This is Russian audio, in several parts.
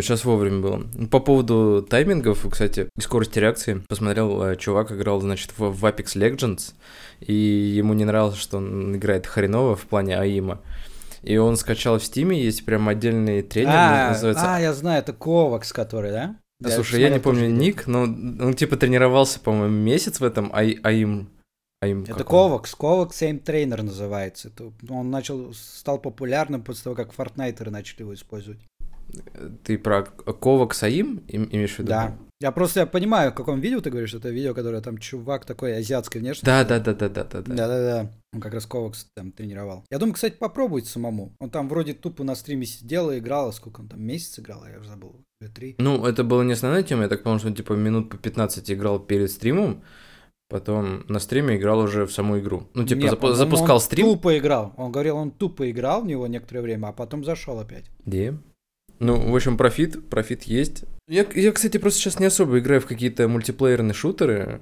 вовремя, сейчас вовремя было. По поводу таймингов, кстати, и скорости реакции, посмотрел, э, чувак играл, значит, в, в Apex Legends, и ему не нравилось, что он играет хреново в плане АИМа. И он скачал в Стиме, есть прям отдельный тренер, А, называется... а, я знаю, это Ковакс, который, да? Да, слушай, я не помню ник, но он типа тренировался, по-моему, месяц в этом АИ- АИМ. АИМ Это? Ковакс, Ковакс Aim Trainer называется. Это он начал, стал популярным после того, как фортнайтеры начали его использовать. Ты про Ковакс АИМ им- имеешь в виду? Да. Я просто я понимаю, в каком видео ты говоришь, это видео, которое там чувак такой азиатской внешности. Да, да, да, да, да, да, да. Да-да-да. Он как раз Ковакс там тренировал. Я думаю, кстати, попробовать самому. Он там вроде тупо на стриме сидел и играл. Сколько он там, месяц играл? Я уже забыл. Или три. Ну, это было не основная тема, я так понял, что он типа минут по 15 играл перед стримом, потом на стриме играл уже в саму игру. Ну, типа Не, запу- по-моему, запускал он стрим. Тупо играл. Он говорил, он тупо играл в него некоторое время, а потом зашел опять. Где? Ну, в общем, профит, профит есть. Я, я, кстати, просто сейчас не особо играю в какие-то мультиплеерные шутеры.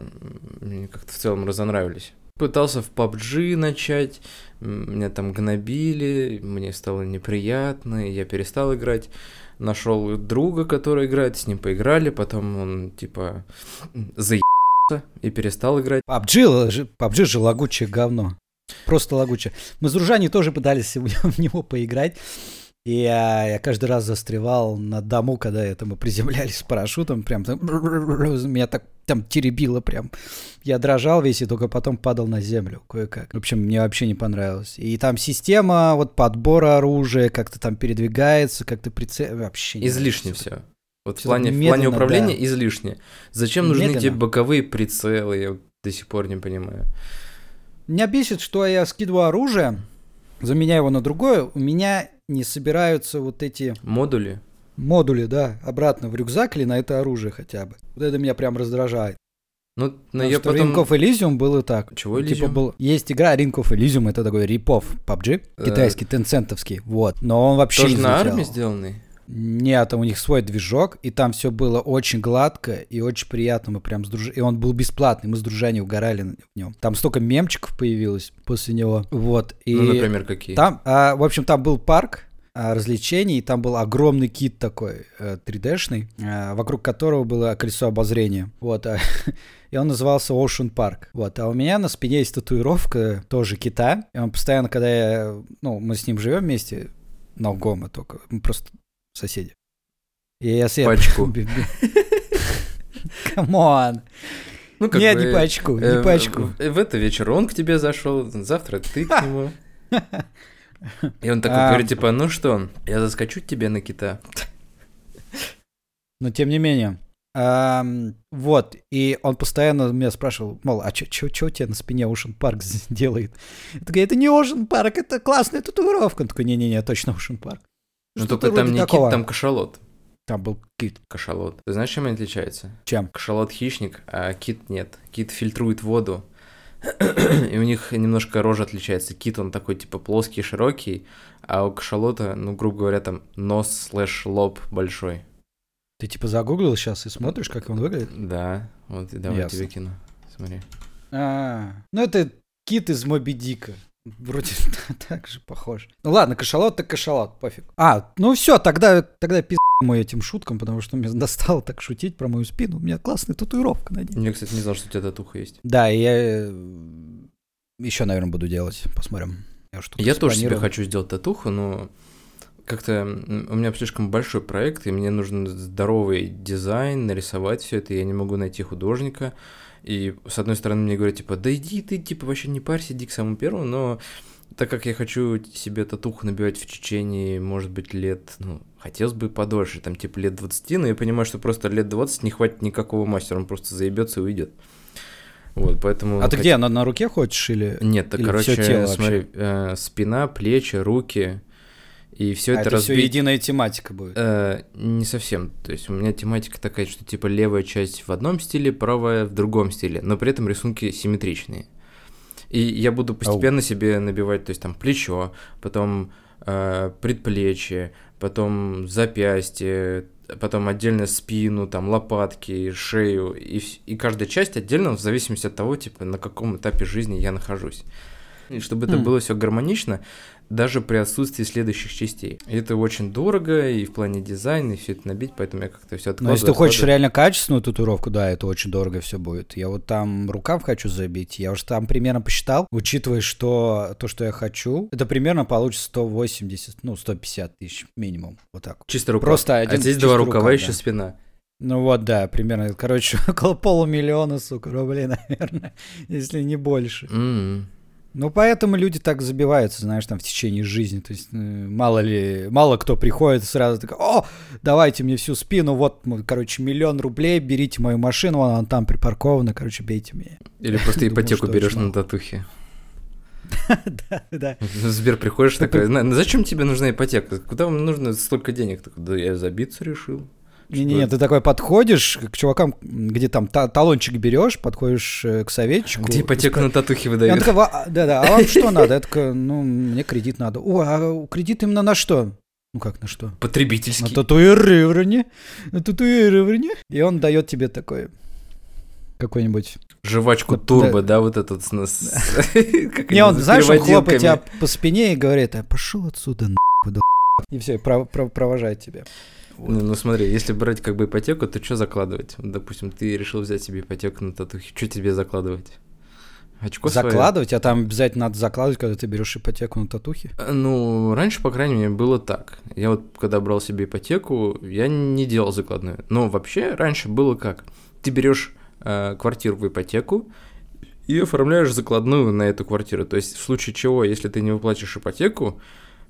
Мне как-то в целом разонравились. Пытался в PUBG начать, меня там гнобили, мне стало неприятно, я перестал играть. Нашел друга, который играет, с ним поиграли, потом он типа заебался и перестал играть. PUBG, PUBG же лагучее говно. Просто лагучее. Мы с дружаней тоже пытались в него поиграть. И я, я каждый раз застревал на дому, когда это мы приземлялись с парашютом, прям там, меня так там теребило прям. Я дрожал весь и только потом падал на землю кое-как. В общем, мне вообще не понравилось. И там система вот подбора оружия, как-то там передвигается, как-то прицел... Вообще не Излишне все. Вот в плане, в плане медленно, управления да. излишне. Зачем нужны Медленно. эти боковые прицелы? Я до сих пор не понимаю. Меня бесит, что я скидываю оружие, заменяю его на другое, у меня не собираются вот эти Модули. модули, да, обратно в рюкзак или на это оружие хотя бы. Вот это меня прям раздражает. Ну, но Потому я что потом... Ring of Elysium было так. Чего Типа Elysium? был... Есть игра Ring of Elysium, это такой рипов PUBG, Э, китайский, тенцентовский, вот. Но он вообще Тоже не на армии сделанный? Нет, там у них свой движок, и там все было очень гладко и очень приятно. Мы прям с друж... И он был бесплатный, мы с дружанием угорали в нем. Там столько мемчиков появилось после него. Вот. И Ну, например, какие? там, а, в общем, там был парк а, развлечений, и там был огромный кит такой э, 3D-шный, а, вокруг которого было колесо обозрения. Вот. а, и он назывался Ocean Park. Вот. А у меня на спине есть татуировка тоже кита. И он постоянно, когда я... Ну, мы с ним живем вместе, no homo только. Мы просто соседи. И если я... По очку. Come on. Ну, как Нет, бы, не по очку, э, не по очку. В, в это вечер он к тебе зашел, завтра ты к нему. И он такой А. говорит, типа, ну что, я заскочу тебе на кита. Но тем не менее. Вот, и он постоянно меня спрашивал, мол, а что у тебя на спине Ocean Park з- делает? Я такой, это не Ocean Park, это классная татуировка. Он такой, не-не-не, точно Ocean Park. Ну, только там не такого. кит, там кашалот. Там был кит. Кашалот. Ты знаешь, чем они отличаются? Чем? Кашалот хищник, а кит нет. Кит фильтрует воду. И у них немножко рожа отличается. Кит, он такой, типа, плоский, широкий, а у кашалота, ну, грубо говоря, там нос слэш лоб большой. Ты типа загуглил сейчас и смотришь, как он выглядит? Да, вот давай Ясно. тебе кину. Смотри. А, ну это кит из Моби Дика. Вроде так же похож. Ну ладно, кашалот так кашалот, пофиг. А, ну все, тогда, тогда пиз мой этим шуткам, потому что мне достало так шутить про мою спину. У меня классная татуировка на ней. Я, кстати, не знал, что у тебя татуха есть. Да, и я еще, наверное, буду делать. Посмотрим. Я, Я тоже себе хочу сделать татуху, но как-то у меня слишком большой проект, и мне нужен здоровый дизайн, нарисовать все это, я не могу найти художника. И с одной стороны мне говорят, типа, да иди ты, типа, вообще не парься, иди к самому первому, но так как я хочу себе татуху набивать в течение, может быть, лет, ну, хотелось бы подольше, там, типа, лет 20, но я понимаю, что просто лет 20 не хватит никакого мастера, он просто заебется и уйдет. Вот, поэтому... А ты хот- где, на, на руке хочешь или... нет, так, Или короче, тело смотри, э, спина, плечи, руки, и все А, это это все разбить. единая тематика будет. Э, не совсем. То есть у меня тематика такая, что типа левая часть в одном стиле, правая в другом стиле, но при этом рисунки симметричные. И я буду постепенно себе набивать, то есть там плечо, потом э, предплечье, потом запястье, потом отдельно спину, там лопатки, шею, и, и каждая часть отдельно в зависимости от того, типа, на каком этапе жизни я нахожусь. И чтобы это М. было все гармонично, даже при отсутствии следующих частей. И это очень дорого, и в плане дизайна, и все это набить, поэтому я как-то все Но откладываю. если ты хочешь откладываю. реально качественную татуировку, да, это очень дорого все будет. Я вот там рукав хочу забить, я уже там примерно посчитал, учитывая, что то, что я хочу, это примерно получится 180, ну, 150 тысяч минимум, вот так. Чисто рукав. Просто а один здесь чисто два рукава, рукав, еще да. спина. Ну вот, да, примерно, короче, около полумиллиона, сука, рублей, наверное, если не больше. М. Ну, поэтому люди так забиваются, знаешь, там в течение жизни. То есть, э, мало ли, мало кто приходит сразу такой, о, давайте мне всю спину, вот, короче, миллион рублей, берите мою машину, она там припаркована, короче, бейте меня. Или просто ипотеку берешь на татухе. Да, да. Сбер приходишь такой, «На- зачем тебе нужна ипотека? Куда вам нужно столько денег? Да я забиться решил. Не-не-не, ты такой подходишь к чувакам, где там та- талончик берешь, подходишь э, к советчику. Где ипотеку на татухе И он выдают? «Ва- да-да, а вам что надо? Я такой, ну, мне кредит надо. О, а кредит именно на что? Ну как на что? На Потребительский. татуирование. На татуирование. И он дает тебе такой какой-нибудь... Жвачку Вот, турбо, да, вот этот с нас. Не, он, знаешь, он хлопает тебя по спине и говорит, а пошел отсюда, нахуй, да И все, провожает тебя. Ну, ну смотри, если брать как бы ипотеку, то что закладывать? Вот, Допустим, ты решил взять себе ипотеку на татухи. Что тебе закладывать? Очко? Закладывать, а там обязательно надо закладывать, когда ты берешь ипотеку на татухи. Э, Ну, раньше, по крайней мере, было так. Я вот, когда брал себе ипотеку, я не делал закладную. Но вообще раньше было как? Ты берешь э, квартиру в ипотеку и оформляешь закладную на эту квартиру. То есть в случае чего, если ты не выплатишь ипотеку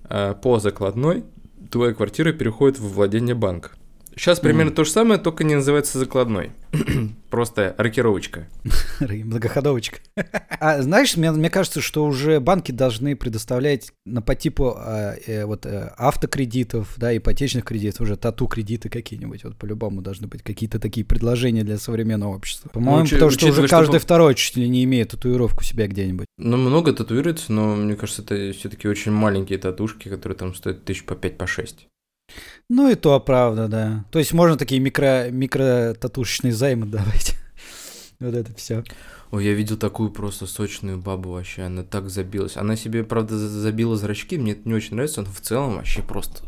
э, по закладной, твоя квартира переходит в владение банка. Сейчас примерно то же самое, только не называется закладной. Просто рокировочка. Многоходовочка. А знаешь, мне, мне кажется, что уже банки должны предоставлять на по типу а, э, вот э, автокредитов, да, ипотечных кредитов, уже тату-кредиты какие-нибудь. Вот по-любому должны быть какие-то такие предложения для современного общества. По-моему, учи- потому что уже что каждый по- второй чуть ли не имеет татуировку себя где-нибудь. Ну, много татуируется, но мне кажется, это все-таки очень маленькие татушки, которые там стоят тысяч по 5 по 6. Ну и то правда, да. То есть можно такие микро, микро-татушечные займы давать. Вот это все. Ой, я видел такую просто сочную бабу вообще, она так забилась. Она себе, правда, за- забила зрачки, мне это не очень нравится, но в целом вообще просто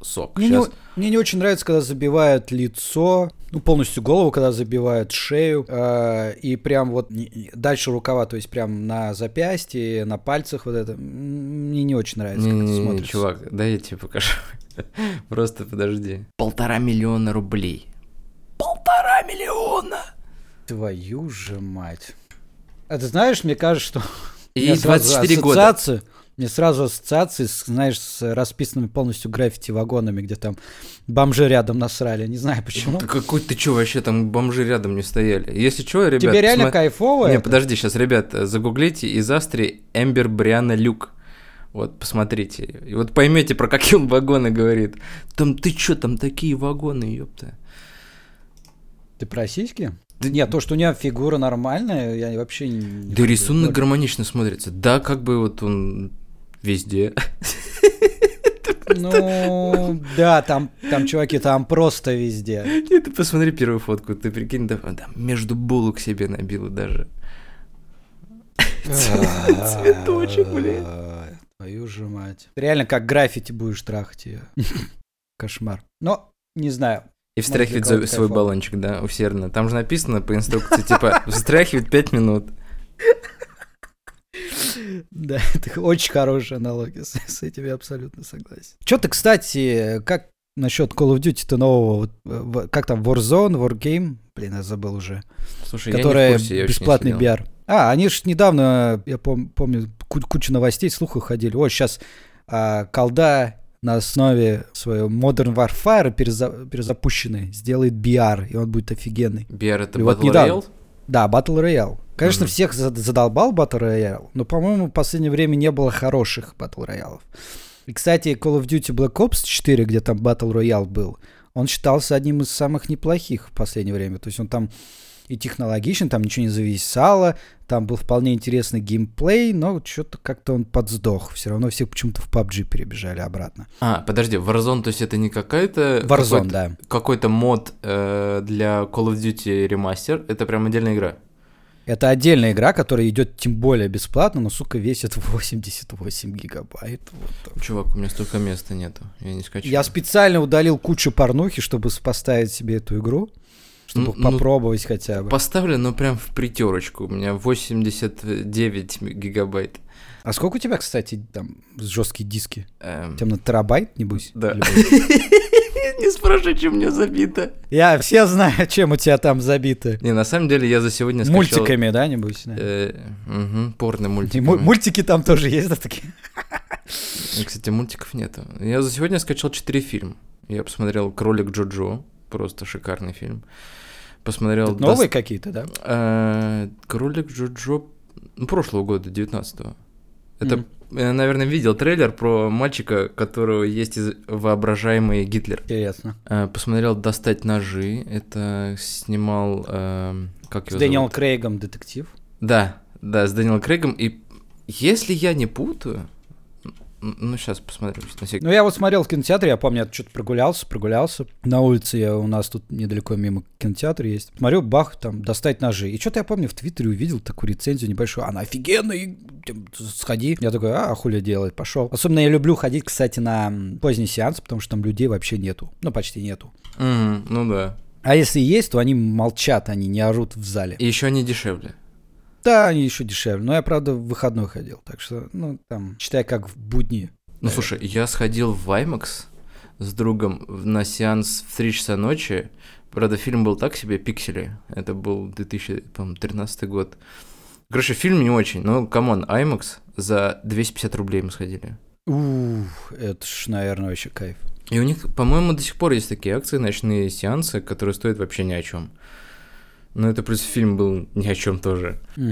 сок. Мне, не, Щас- о- мне не очень нравится, когда забивают лицо, ну, полностью голову, когда забивают шею, э, и прям вот не- не- дальше рукава, то есть прям на запястье, на пальцах вот это. Мне не очень нравится, как это Не-не-не, смотрится. чувак, да я тебе покажу. Просто подожди. Полтора миллиона рублей. Полтора миллиона! Твою же мать. А ты знаешь, мне кажется, что... И меня сразу 24 года. ассоциации- Мне сразу ассоциации, с, знаешь, с расписанными полностью граффити-вагонами, где там бомжи рядом насрали. Не знаю почему. Да какой ты чё, вообще там бомжи рядом не стояли. Если чё, ребят... Тебе реально посма- кайфово Не, это? подожди, сейчас, ребят, загуглите из Астри Эмбер Бриана Люк. Вот, посмотрите. И вот поймете, про какие он вагоны говорит. Там, ты чё, там такие вагоны, ёпта. Ты про сиськи? Да Нет, то, что у меня фигура нормальная, я вообще не... Да рисунок гармонично смотрится. Да, как бы вот он везде. Ну, да, там, там, чуваки, там просто везде. Нет, ты посмотри первую фотку, ты прикинь, да, там между булок себе набила даже. Цветочек, блин. Твою же мать. Ты реально как граффити будешь трахать ее. Кошмар. Но, не знаю. И кого-то за- свой баллончик, да, усердно. Там же написано по инструкции, типа, встряхивает 5 минут. Да, это очень хорошая аналогия, с, с этим я абсолютно согласен. Что ты, кстати, как насчет Call of Duty-то нового, э, как там, Warzone, Wargame, блин, я забыл уже, Слушай, я не в курсе, я не бесплатный следил. VR. А, они же недавно, я пом- помню, ку- куча новостей, слухов ходили. О, сейчас колда на основе своего Modern Warfare переза- перезапущенный сделает BR, и он будет офигенный. BR это И вот Battle недавно. Royale? Да, Battle Royale. Конечно, Мгм. всех зад- задолбал Battle Royale, но, по-моему, в последнее время не было хороших Battle Royale. И, кстати, Call of Duty Black Ops 4, где там Battle Royale был, он считался одним из самых неплохих в последнее время. То есть он там и технологичен, там ничего не зависало, там был вполне интересный геймплей, но что-то как-то он подсдох. Все равно все почему-то в PUBG перебежали обратно. А, подожди, Warzone, то есть это не какая-то... Warzone, какой-то- да. Какой-то мод э, для Call of Duty ремастер, это прям отдельная игра. Это отдельная игра, которая идет тем более бесплатно, но, сука, весит 88 гигабайт. Вот так. Чувак, у меня столько места нету. Я не скачаю. Я специально удалил кучу порнухи, чтобы поставить себе эту игру, чтобы Ну, ну, попробовать хотя бы. Поставлю, но прям в притерочку. У меня 89 гигабайт. А сколько у тебя, кстати, там жесткие диски? Эм, У тебя на терабайт, небось? Да. Не спрашивай, чем мне забито. Я все знаю, чем у тебя там забиты. Не, на самом деле я за сегодня скачал... Мультиками, да, небось? Э, порно мультиками. му- Мультики там тоже есть, да, такие? Кстати, мультиков нету. Я за сегодня скачал 4 фильма. Я посмотрел «Кролик Джоджо», просто шикарный фильм. Посмотрел... Тут новые «Дос- какие-то, да? э, «Кролик Джоджо» ну, прошлого года, 19-го. Это, Мгм. я, наверное, видел трейлер про мальчика, которого есть из- воображаемый Гитлер. Интересно. Э, Посмотрел «Достать ножи». Это снимал... эм, Как С его Дэниелом зовут? Крейгом детектив. Да, да, с Дэниелом Крейгом. И если я не путаю... Ну, сейчас посмотрю. На сек- Ну, я вот смотрел в кинотеатре, я помню, я что-то прогулялся, прогулялся. На улице я, у нас тут недалеко мимо кинотеатра есть. Смотрю, бах, там, достать ножи. И что-то я помню, в Твиттере увидел такую рецензию небольшую. Она офигенная, и, сходи. Я такой, а, хули делать, пошел. Особенно я люблю ходить, кстати, на поздний сеанс, потому что там людей вообще нету. Ну, почти нету. Мгм, ну да. А если есть, то они молчат, они не орут в зале. И еще они дешевле. Да, они еще дешевле. Но я, правда, в выходной ходил. Так что, ну, там, считай, как в будни. Ну, слушай, я сходил в IMAX с другом на сеанс в 3 часа ночи. Правда, фильм был так себе, пиксели. Это был 2013 год. Короче, фильм не очень, но, come on, IMAX за 250 рублей мы сходили. Ух, это ж, наверное, вообще кайф. И у них, по-моему, до сих пор есть такие акции, ночные сеансы, которые стоят вообще ни о чем. Но это плюс фильм был ни о чем тоже.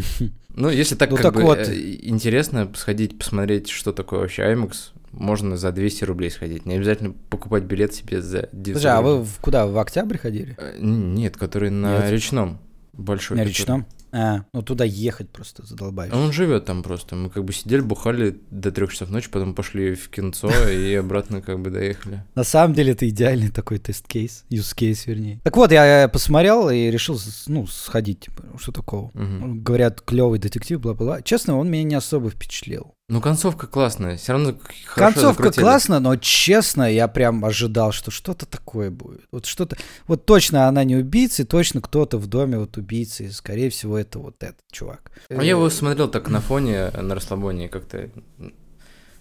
Ну, если так, Ну, как так бы вот. э, интересно сходить, посмотреть, что такое вообще IMAX, можно за 200 рублей сходить. Не обязательно покупать билет себе за 900 Слушай, а вы в- куда, в октябрь ходили? Э, Нет, который на Нет. речном. Большой. На который. речном? А, ну туда ехать просто задолбаешь. Он живет там просто. Мы как бы сидели, бухали до трех часов ночи, потом пошли в кинцо и обратно как бы доехали. На самом деле это идеальный такой тест-кейс, use-кейс, вернее. Так вот, я посмотрел и решил, ну, сходить, типа, что такого. Мгм. Говорят, клевый детектив, бла-бла-бла. Честно, он меня не особо впечатлил. Ну, концовка классная. Все равно хорошо Концовка закрутили. классная, но честно, я прям ожидал, что что-то такое будет. Вот что-то. Вот точно она не убийца, и точно кто-то в доме вот убийцы. И, скорее всего, это вот этот чувак. А я его смотрел так на фоне, на расслабоне как-то...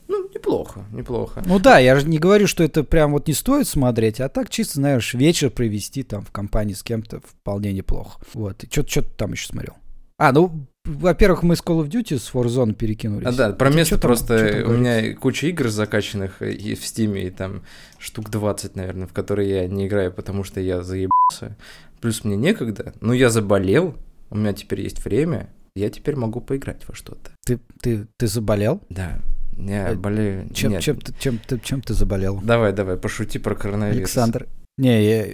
Ну, неплохо, неплохо. Ну да, я же не говорю, что это прям вот не стоит смотреть, а так чисто, знаешь, вечер провести там в компании с кем-то вполне неплохо. Вот. И что ты там еще смотрел? А, ну, во-первых, мы с Call of Duty с Warzone перекинулись. А, да, про место там- просто чё там у меня куча игр закачанных и в Стиме, и там штук 20, наверное, в которые я не играю, потому что я заебался. Плюс мне некогда, но я заболел, у меня теперь есть время, я теперь могу поиграть во что-то. Ты, ты, ты заболел? Да, я Э, болею. Чем, Нет. чем, ты, чем, ты, чем ты заболел? Давай, давай, пошути про коронавирус. Александр. Не, я...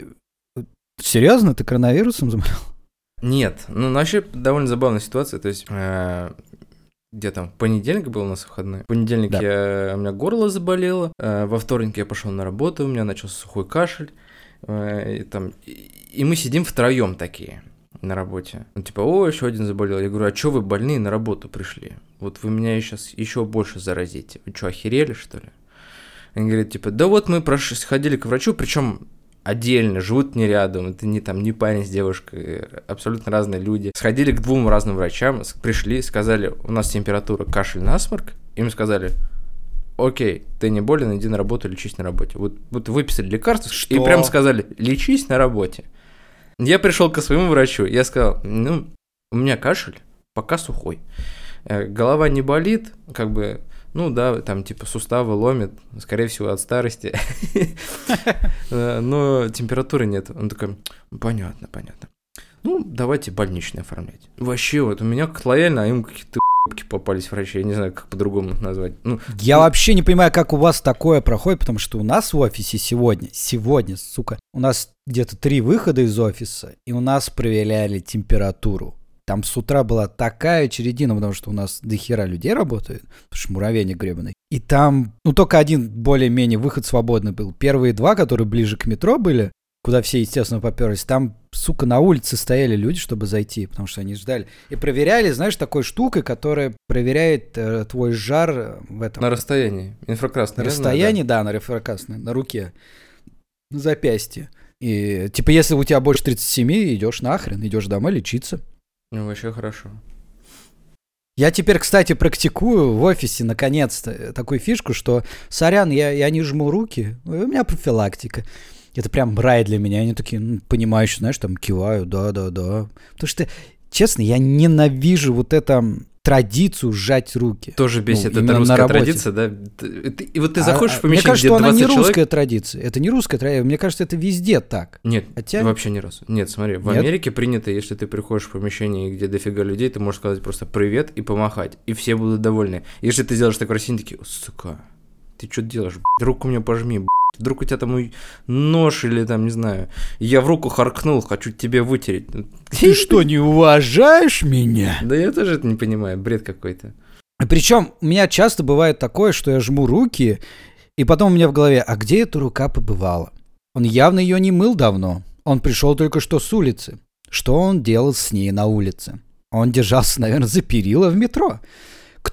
Серьезно, ты коронавирусом заболел? Нет, ну вообще довольно забавная ситуация, то есть э, где там, понедельник был у нас выходной, в понедельник Да. я, у меня горло заболело, э, во вторник я пошел на работу, у меня начался сухой кашель, э, и, там, и, и мы сидим втроем такие на работе. Ну, типа, о, еще один заболел. Я говорю, а что вы больные на работу пришли? Вот вы меня сейчас еще больше заразите. Вы что, охерели, что ли? Они говорят, типа, да вот мы прош... сходили к врачу, причем отдельно, живут не рядом, это не там не парень с девушкой, абсолютно разные люди. Сходили к двум разным врачам, пришли, сказали, у нас температура, кашель, насморк. Им сказали, окей, ты не болен, иди на работу, лечись на работе. Вот, вот выписали лекарства и Что? прям сказали, лечись на работе. Я пришел к своему врачу, я сказал, ну, у меня кашель, пока сухой. Э, Голова не болит, как бы, ну да, там типа суставы ломит, скорее всего от старости. Э, Но температуры нет. Он такой, понятно, понятно. Ну, давайте больничный оформлять. Вообще, вот у меня как лояльно, а им какие-то ***ки попались врачи, я не знаю, как по-другому их назвать. Ну, Я вообще не понимаю, как у вас такое проходит, потому что у нас в офисе сегодня, сегодня, сука, у нас где-то три выхода из офиса, и у нас проверяли температуру. Там с утра была такая чередина, потому что у нас до хера людей работает, потому что муравейник гребаный. И там, ну, только один более-менее выход свободный был. Первые два, которые ближе к метро были, куда все, естественно, поперлись, там, сука, на улице стояли люди, чтобы зайти, потому что они ждали. И проверяли, знаешь, такой штукой, которая проверяет э, твой жар в этом. На расстоянии. Инфракрасное. На расстоянии, да, на инфракрасное, на руке, на запястье. И типа, если у тебя больше 37, идешь нахрен, идешь домой лечиться. Ну, вообще хорошо. Я теперь, кстати, практикую в офисе, наконец-то, такую фишку, что, сорян, я, я не жму руки, у меня профилактика. Это прям рай для меня. Они такие, ну, понимающие, знаешь, там киваю, да-да-да. Потому что, честно, я ненавижу вот это традицию сжать руки. Тоже бесит. Ну, это именно русская традиция, да? И вот ты заходишь А, в помещение, Мне кажется, где что она 20 не человек. русская традиция. Это не русская традиция. Мне кажется, это везде так. Нет, Хотя- вообще ни разу. Нет, смотри, в Нет? Америке принято, если ты приходишь в помещение, где дофига людей, ты можешь сказать просто привет и помахать, и все будут довольны. Если ты сделаешь так в России, такие, сука, ты что делаешь, б***ь? руку мне пожми, б***ь. Вдруг у тебя там нож или там, не знаю, я в руку харкнул, хочу тебе вытереть. Ты что, не уважаешь меня? Да я тоже это не понимаю, бред какой-то. Причем у меня часто бывает такое, что я жму руки, и потом у меня в голове, а где эта рука побывала? Он явно ее не мыл давно. Он пришел только что с улицы. Что он делал с ней на улице? Он держался, наверное, за перила в метро.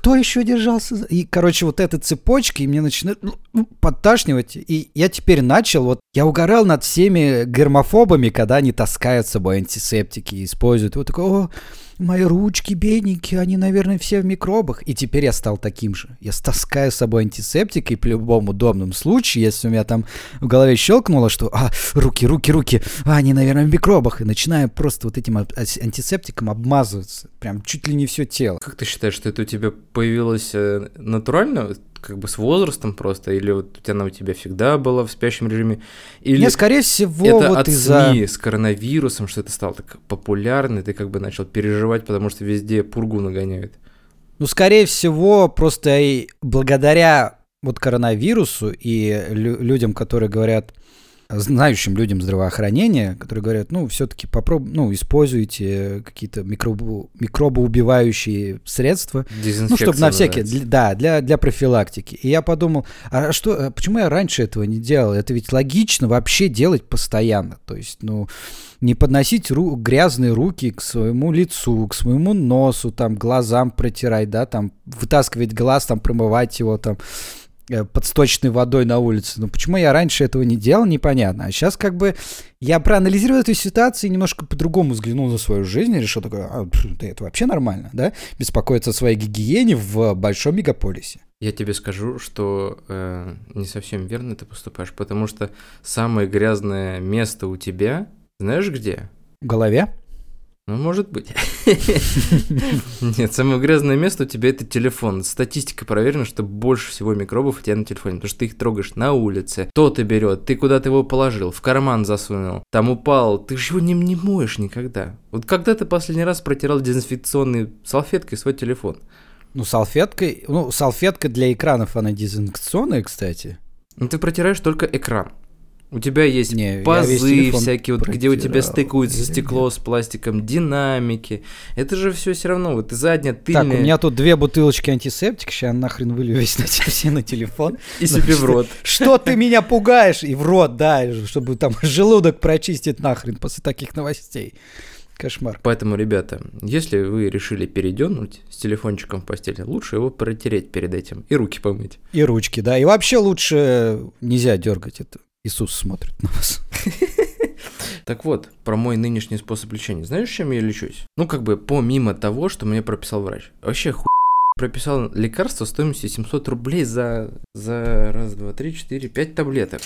Кто еще держался? И, короче, вот эта цепочка, и мне начинает ну, подташнивать. И я теперь начал, вот, я угорал над всеми гермофобами, когда они таскают с собой антисептики и используют. Вот такой, о, мои ручки бедненькие, они, наверное, все в микробах. И теперь я стал таким же. Я таскаю с собой антисептик, и при любом удобном случае, если у меня там в голове щелкнуло, что а, руки, руки, руки, а, они, наверное, в микробах, и начинаю просто вот этим ас- антисептиком обмазываться. Прям чуть ли не все тело. Как ты считаешь, что это у тебя появилось э, натурально, как бы с возрастом просто, или вот у тебя она у тебя всегда была в спящем режиме, или Мне, скорее всего, это вот от из-за... СМИ с коронавирусом, что это стало так популярно, ты как бы начал переживать, потому что везде пургу нагоняют. Ну, скорее всего, просто и благодаря вот коронавирусу и лю- людям, которые говорят, знающим людям здравоохранения, которые говорят, ну, все-таки попроб... ну, используйте какие-то микробу... микробоубивающие средства, ну, чтобы на всякие, для- да, для, для профилактики. И я подумал, а что, а почему я раньше этого не делал? Это ведь логично вообще делать постоянно. То есть, ну, не подносить ру- грязные руки к своему лицу, к своему носу, там, глазам протирать, да, там, вытаскивать глаз, там, промывать его, там, э, под сточной водой на улице. Ну, почему я раньше этого не делал, непонятно. А сейчас как бы я проанализировал эту ситуацию и немножко по-другому взглянул на свою жизнь и решил такой, а, да это вообще нормально, да? Беспокоиться о своей гигиене в большом мегаполисе. Я тебе скажу, что э, не совсем верно ты поступаешь, потому что самое грязное место у тебя, знаешь где? В голове? Ну, может быть. Нет, самое грязное место у тебя это телефон. Статистика проверена, что больше всего микробов у тебя на телефоне, потому что ты их трогаешь на улице. Кто-то берет, ты куда-то его положил, в карман засунул, там упал, ты же его не, не моешь никогда. Вот когда ты последний раз протирал дезинфекционной салфеткой свой телефон? Ну, салфеткой, ну, салфетка для экранов, она дезинфекционная, кстати. Ну, ты протираешь только экран. У тебя есть Не, пазы всякие, вот, где у тебя стыкуется стекло с пластиком, динамики. Это же все все равно, вот и задняя, тыльная. Так, у меня тут две бутылочки антисептика, сейчас нахрен вылью весь на все на телефон. И себе в рот. Что ты меня пугаешь? И в рот, да, чтобы там желудок прочистить нахрен после таких новостей. Кошмар. Поэтому, ребята, если вы решили передернуть с телефончиком в постели, лучше его протереть перед этим и руки помыть. И ручки, да. И вообще лучше нельзя дергать это. Иисус смотрит на вас. Так вот, про мой нынешний способ лечения. Знаешь, чем я лечусь? Ну, как бы помимо того, что мне прописал врач. Вообще ху... прописал лекарство стоимостью 700 рублей за, за раз, два, три, четыре, пять таблеток.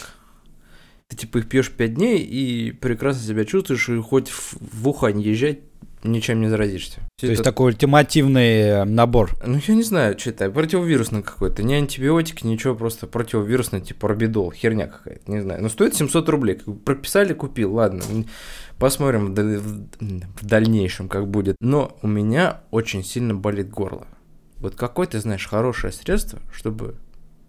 Ты типа их пьешь 5 дней и прекрасно себя чувствуешь, и хоть в, в Ухань езжать, ничем не заразишься. То есть это- такой ультимативный э, набор. Ну, я не знаю, что это, противовирусный какой-то, не антибиотик, ничего, просто противовирусный, типа орбидол, херня какая-то, не знаю. Но стоит 700 рублей, прописали, купил, ладно, посмотрим в, дал- в- в дальнейшем, как будет. Но у меня очень сильно болит горло. Вот какое ты знаешь хорошее средство, чтобы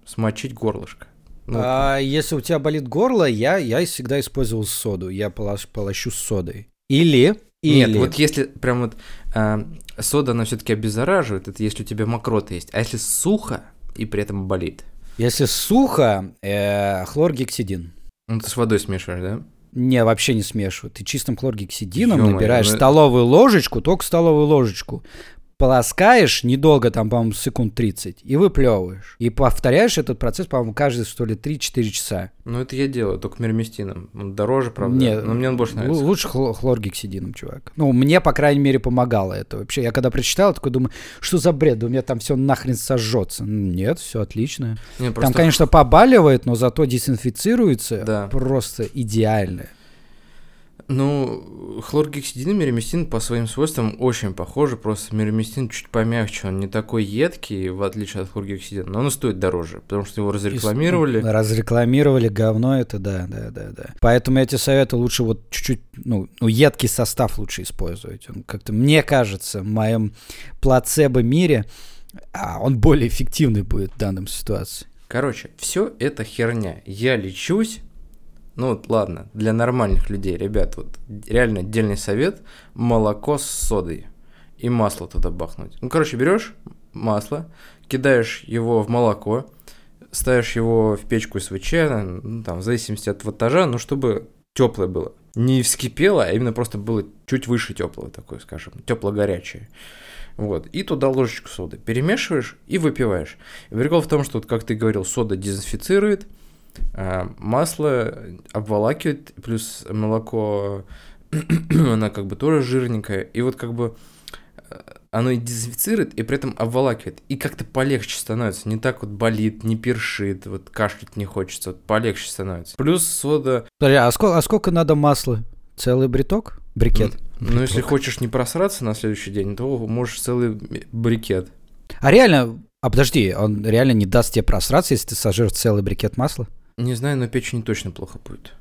смочить горлышко? Ну, А если у тебя болит горло, я, я всегда использовал соду. Я полощ- полощу с содой. Или... Нет, вот если прям вот а, сода, она все-таки обеззараживает, это если у тебя мокрота есть. А если сухо и при этом болит? Если сухо, э, хлоргексидин. Ну, ты с водой смешиваешь, да? Не, вообще не смешивают. Ты чистым хлоргексидином набираешь ну столовую ложечку, только столовую ложечку. Полоскаешь недолго, там, по-моему, секунд 30, и выплевываешь. И повторяешь этот процесс, по-моему, каждые, что ли, 3-4 часа. Ну, это я делаю, только мирмистином. Он дороже, правда, Не, но мне он больше нравится. Лучше хло- хлоргексидином, чувак. Ну, мне, по крайней мере, помогало это. Вообще, я когда прочитал, такой думаю, что за бред, да у меня там все нахрен сожжется. Нет, все отлично. Не, Там, просто конечно, побаливает, но зато дезинфицируется Да. просто идеально. Ну, хлоргексидин и мироместин по своим свойствам очень похожи, просто мироместин чуть помягче, он не такой едкий, в отличие от хлоргексидина, но он стоит дороже, потому что его разрекламировали. И Разрекламировали говно это, да, да, да, да. Поэтому я тебе советую лучше вот чуть-чуть, ну, ну, едкий состав лучше использовать. Он как-то, мне кажется, в моем плацебо-мире а, он более эффективный будет в данном ситуации. Короче, все это херня. Я лечусь, ну вот ладно, для нормальных людей, ребят, вот реально отдельный совет, молоко с содой и масло туда бахнуть. Ну, короче, берешь масло, кидаешь его в молоко, ставишь его в печку СВЧ, ну, там, в зависимости от ваттажа, ну, чтобы теплое было. Не вскипело, а именно просто было чуть выше теплого, такое, скажем, тепло-горячее. Вот, и туда ложечку соды. Перемешиваешь и выпиваешь. И прикол в том, что, вот, как ты говорил, сода дезинфицирует, масло обволакивает, плюс молоко, она как бы тоже жирненькая. И вот как бы э, оно и дезинфицирует, и при этом обволакивает. И как-то полегче становится. Не так вот болит, не першит, вот кашлять не хочется. Вот полегче становится. Плюс сода... Подожди, а сколько, а сколько надо масла? Целый бриток? Брикет? Ну, если Бриток. хочешь не просраться на следующий день, то можешь целый брикет. А реально, а подожди, он реально не даст тебе просраться, если ты сожрешь целый брикет масла? Не знаю, но печени точно плохо будет.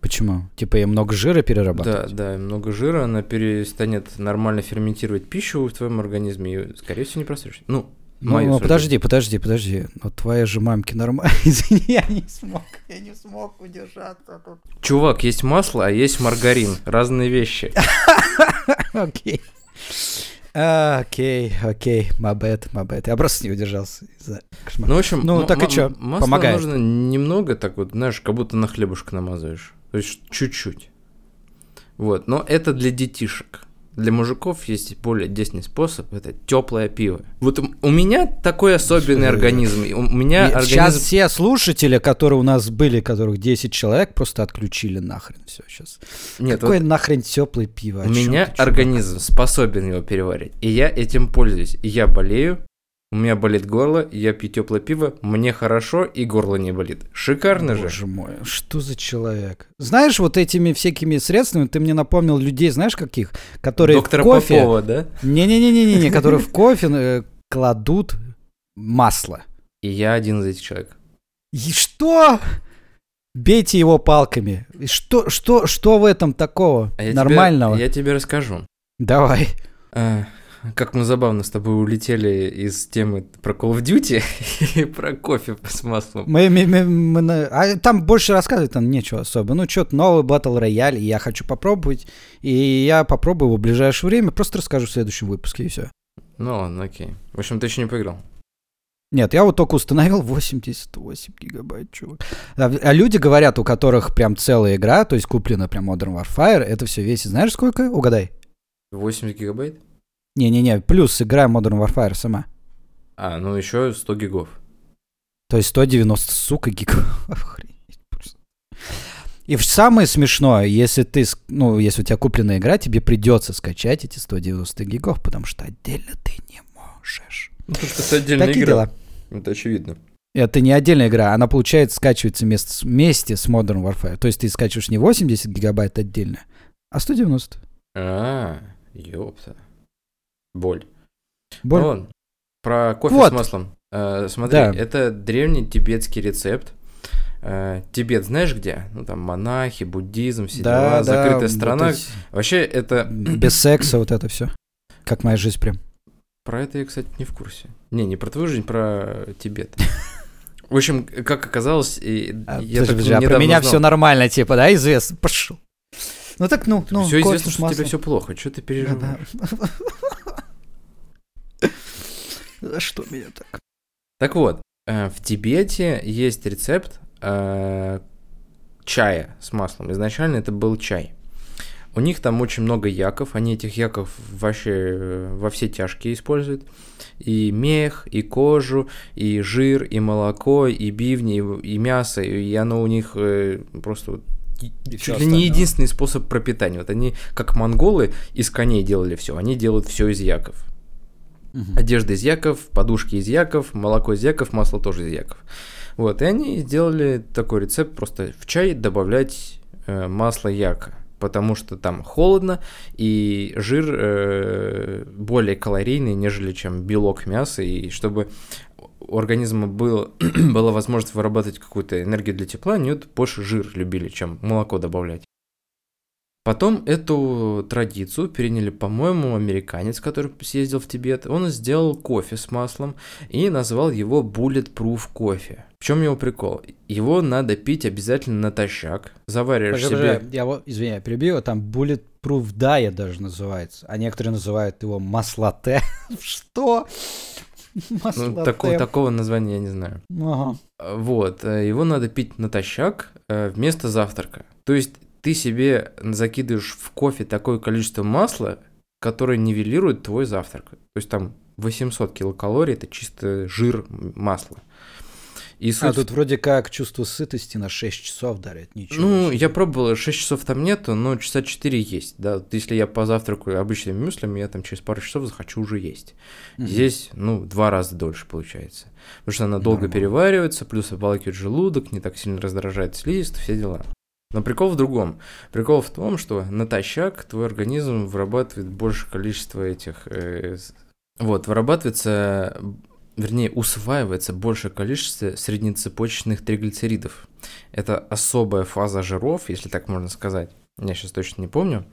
Почему? Типа я много жира Да, перерабатывать? да, много жира, она перестанет нормально ферментировать пищу в твоем организме и, скорее всего, не просрешь. Ну, Ну, ну, подожди, подожди, подожди. Но твоя же мамки нормально. Извини, я не смог. Я не смог удержаться тут. Чувак, есть масло, а есть маргарин. Разные вещи. Окей. А, Окей, окей, my bad, my bad. Я просто не удержался из-за кошмара. Ну, в общем, Ну, так и м- чё, Масла помогает. нужно немного, так вот, знаешь, как будто на хлебушек намазываешь. То есть чуть-чуть. Вот, но это для детишек. Для мужиков есть более действенный способ, это теплое пиво. Вот у- меня такой особенный организм. У меня И организм... Сейчас все слушатели, которые у нас были, которых 10 человек, просто отключили нахрен все сейчас. Нет, Какое вот нахрен теплое пиво? О у меня организм способен его переварить. И я этим пользуюсь. И я болею, у меня болит горло, я пью теплое пиво, мне хорошо, и горло не болит. Шикарно же. Боже мой, что за человек? Знаешь, вот этими всякими средствами ты мне напомнил людей, знаешь каких? Которые Доктора в кофе... Попова, да? Не-не-не-не-не, которые в кофе э, кладут масло. И я один из этих человек. И что? Бейте его палками. Что, что, что в этом такого А я тебе- нормального? я тебе расскажу. Давай. Как мы забавно с тобой улетели из темы про Call of Duty и про кофе с маслом. Мы, мы- мы- мы а там больше рассказывать там нечего особо. Ну, что-то новый рояль, и я хочу попробовать. И я попробую его в ближайшее время. Просто расскажу в следующем выпуске, и все. Ну ладно, окей. В общем, ты еще не поиграл. Нет, я вот только установил 88 гигабайт, чувак. А, а люди говорят, у которых прям целая игра, то есть куплена прям Modern Warfare, это все весит. Знаешь сколько? Угадай. 80 гигабайт? Не-не-не, плюс игра Modern Warfare сама. А, ну еще 100 гигов. То есть 190, сука, гигов. Охренеть просто. И самое смешное, если ты, ну, если у тебя купленная игра, тебе придется скачать эти 190 гигов, потому что отдельно ты не можешь. Ну, потому что это отдельная Такие игра. дела. Это очевидно. Это не отдельная игра, она, получается, скачивается вместе, с- вместе с Modern Warfare. То есть ты скачиваешь не 80 гигабайт отдельно, а 190. А, ёпта. Боль. Боль. Ладно. Про кофе Вот. с маслом. Э, смотри, Да. это древний тибетский рецепт. Э, Тибет знаешь где? Ну там монахи, буддизм, все дела, закрытая вот страна. эти- Вообще это... без секса вот это все. Как моя жизнь прям. Про это я, кстати, не в курсе. Не, не про твою жизнь, про Тибет. В общем, как оказалось, и А, я подожди, подожди, а про меня узнал. все нормально, типа, да, известно. Пошел. Ну так, ну, ну, все известно, что у тебя маслом. все плохо. Что ты Да, переживаешь? да. За что меня так? Так вот, э, в Тибете есть рецепт э, чая с маслом. Изначально это был чай. У них там очень много яков, они этих яков вообще э, во все тяжкие используют. И мех, и кожу, и жир, и молоко, и бивни, и, и мясо, и оно у них э, просто И чуть ли не единственный способ пропитания. Вот они, как монголы, из коней делали все, они делают все из яков. Мгм. Одежда из яков, подушки из яков, молоко из яков, масло тоже из яков. Вот, и они сделали такой рецепт, просто в чай добавлять э, масло яка, потому что там холодно, и жир э, более калорийный, нежели чем белок мяса, и чтобы у организма был, была возможность вырабатывать какую-то энергию для тепла, они вот больше жир любили, чем молоко добавлять. Потом эту традицию переняли, по-моему, американец, который съездил в Тибет. Он сделал кофе с маслом и назвал его Bulletproof кофе. В чем его прикол? Его надо пить обязательно натощак. Завариваешь Подожди, себе... я вот, извиняюсь, перебью, там Bulletproof Diet даже называется, а некоторые называют его маслоте. Что? Ну, Маслоте. такого, такого названия я не знаю. Ага. Вот, э, его надо пить натощак э, вместо завтрака. То есть ты себе закидываешь в кофе такое количество масла, которое нивелирует твой завтрак. То есть там 800 килокалорий, это чисто жир м, масла. И А суть- тут вроде как чувство сытости на 6 часов дарит, ничего. Ну, себе. я пробовал, 6 часов там нету, но часа 4 есть, да. Вот Если я позавтракаю обычными мюслями, я там через пару часов захочу уже есть. Мгм. Здесь, ну, два раза дольше получается. Потому что она долго Нормально. переваривается, плюс обволакивает желудок, не так сильно раздражает слизистую, все дела. Но прикол в другом. Прикол в том, что натощак твой организм вырабатывает больше количества этих... э, вот, вырабатывается, вернее, усваивается большее количество среднецепочечных триглицеридов. Это особая фаза жиров, если так можно сказать. Я сейчас точно не помню.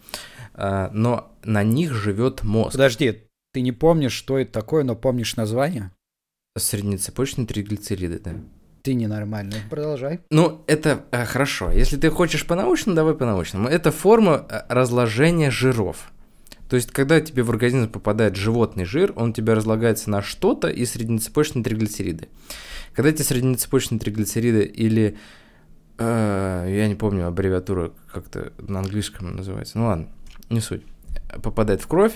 А, Но на них живет мозг. Подожди, ты не помнишь, что это такое, но помнишь название? Среднецепочечные триглицериды, да. Ты ненормальный. Продолжай. Ну, это э, хорошо. Если ты хочешь по-научному, давай по-научному. Это форма э, разложения жиров. То есть, когда тебе в организм попадает животный жир, он у тебя разлагается на что-то и среднецепочечные триглицериды. Когда эти среднецепочечные триглицериды или... э, я не помню аббревиатура, как-то на английском называется. Ну ладно, не суть. Попадает в кровь,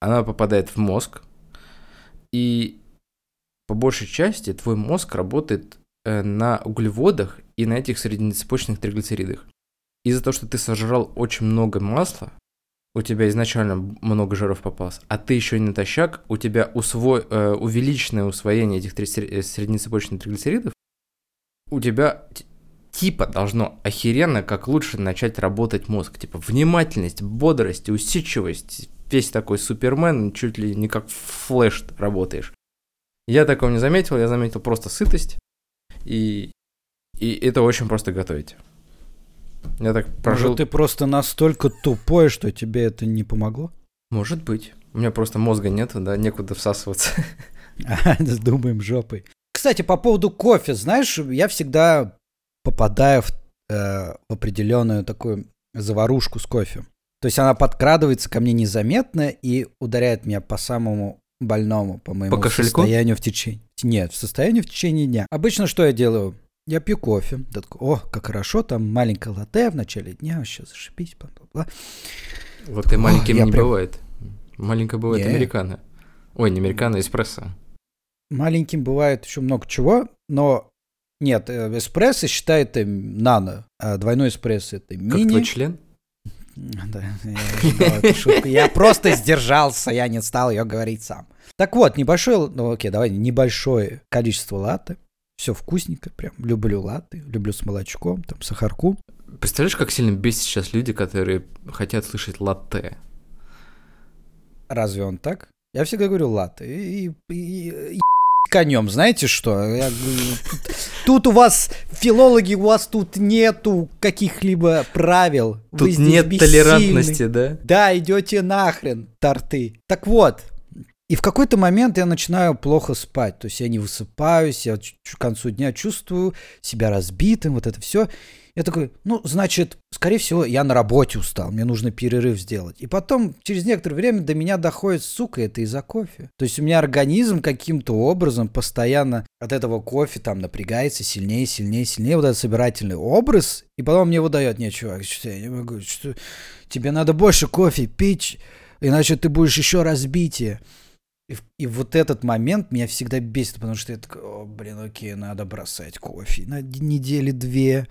она попадает в мозг, и по большей части твой мозг работает э, на углеводах и на этих среднецепочечных триглицеридах. Из-за того, что ты сожрал очень много масла, у тебя изначально много жиров попалось, а ты еще и натощак, у тебя усво... э, увеличенное усвоение этих три- э, среднецепочечных триглицеридов, у тебя типа должно охеренно как лучше начать работать мозг. Типа внимательность, бодрость, усидчивость, весь такой супермен, чуть ли не как флеш работаешь. Я такого не заметил, я заметил просто сытость, и, и это очень просто готовить. Я так прожил... Может, ты просто настолько тупой, что тебе это не помогло? Может быть. У меня просто мозга нету, да, некуда всасываться. Думаем жопой. Кстати, по поводу кофе, знаешь, я всегда попадаю в, э, в определенную такую заварушку с кофе. То есть она подкрадывается ко мне незаметно и ударяет меня по самому больному, по моему По кошельку? состоянию в течение... Нет, в состоянии в течение дня. Обычно что я делаю? Я пью кофе. Я такой, О, как хорошо, там маленькое латте в начале дня, вообще зашибись, бла-бла-бла. Вот и маленьким не прям- бывает. Маленько бывает Не. американо. Ой, не американо, а эспрессо. Маленьким бывает еще много чего, но нет, э, эспрессо считает нано, а двойной эспрессо это Как мини. твой член? Да, я ожидал эту шутку. Я просто сдержался, я не стал ее говорить сам. Так вот, небольшое, ну окей, давай, небольшое количество латте. Все вкусненько, прям люблю латте, люблю с молочком, там, сахарку. Представляешь, как сильно бесит сейчас люди, которые хотят слышать латте? Разве он так? Я всегда говорю латте. И, и- и- и конем, знаете что? Я тут, у вас, филологи, у вас тут нету каких-либо правил. Тут нет бессильны. толерантности, да? Да, идете нахрен, торты. Так вот, И в какой-то момент я начинаю плохо спать. То есть я не высыпаюсь, я к концу дня чувствую себя разбитым, вот это все. Я такой, ну, значит, скорее всего, я на работе устал, мне нужно перерыв сделать. И потом, через некоторое время до меня доходит, сука, это из-за кофе. То есть у меня организм каким-то образом постоянно от этого кофе там напрягается сильнее, сильнее, сильнее, вот этот собирательный образ, и потом мне выдает, нет, чувак, что я не могу, что тебе надо больше кофе пить, иначе ты будешь еще разбитие. И, и вот этот момент меня всегда бесит, потому что я такой, о, блин, окей, надо бросать кофе на недели две.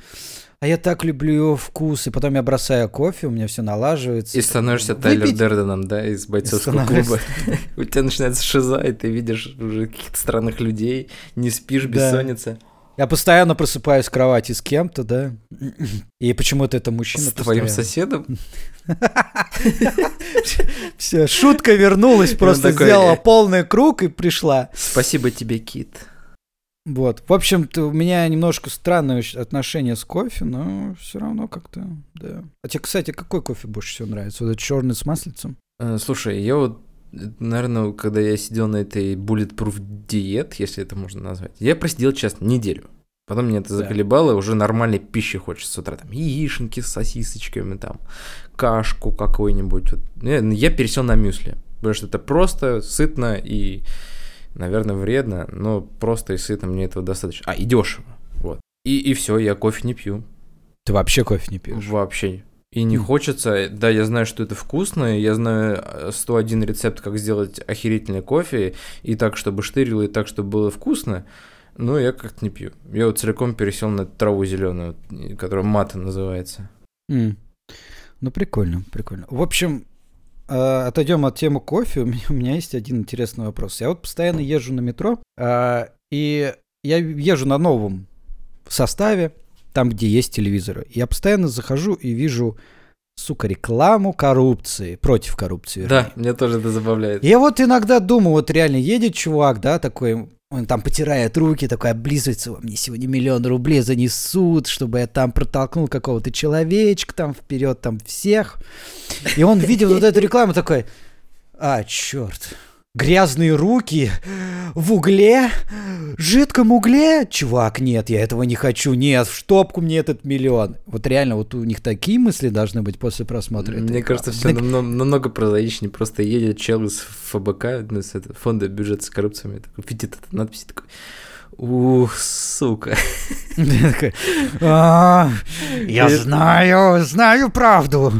А я так люблю его вкус, и потом я бросаю кофе, у меня все налаживается. И становишься Выпить... Тайлер Дерденом, да, из бойцовского клуба. У тебя начинается шиза, и ты видишь уже каких-то странных людей, не спишь, бессонница. Я постоянно просыпаюсь в кровати с кем-то, да. И почему-то это мужчина. С твоим соседом? Все, шутка вернулась, просто сделала полный круг и пришла. Спасибо тебе, Кит. Вот. В общем-то, у меня немножко странное отношение с кофе, но все равно как-то, да. А тебе, кстати, какой кофе больше всего нравится? Вот этот черный с маслицем? Э, слушай, я вот наверное, когда я сидел на этой bulletproof диет, если это можно назвать, я просидел, честно, неделю. Потом мне это заколебало, уже нормальной пищи хочется с утра. Там яишенки с сосисочками, там, кашку какую-нибудь. Вот. Я, я пересел на мюсли, потому что это просто, сытно и, наверное, вредно, но просто и сытно мне этого достаточно. А, и дешево. Вот. И, и все, я кофе не пью. Ты вообще кофе не пьешь? Вообще. И не mm. хочется, да, я знаю, что это вкусно, я знаю 101 рецепт, как сделать охерительный кофе, и так, чтобы штырило, и так, чтобы было вкусно, но я как-то не пью. Я вот целиком пересел на траву зеленую, которая мата называется. Mm. Ну, прикольно, прикольно. В общем, э, отойдем от темы кофе. У меня, у меня есть один интересный вопрос. Я вот постоянно езжу на метро, э, и я езжу на новом составе, там, где есть телевизоры. Я постоянно захожу и вижу, сука, рекламу коррупции, против коррупции. Вернее. Да, мне тоже это забавляет. Я вот иногда думаю, вот реально едет чувак, да, такой, он там потирает руки, такой облизывается, мне сегодня миллион рублей занесут, чтобы я там протолкнул какого-то человечка там вперед, там всех. И он видел вот эту рекламу такой, а, черт, грязные руки в угле, жидком угле. Чувак, нет, я этого не хочу. Нет, в штопку мне этот миллион. Вот реально, вот у них такие мысли должны быть после просмотра. Мне этой кажется, все так... намного, намного прозаичнее. Просто едет чел из ФБК, ну, с этого, фонда бюджета с коррупциями, такой, видит эту надпись, такой, Ух, сука. «А, я знаю, знаю правду.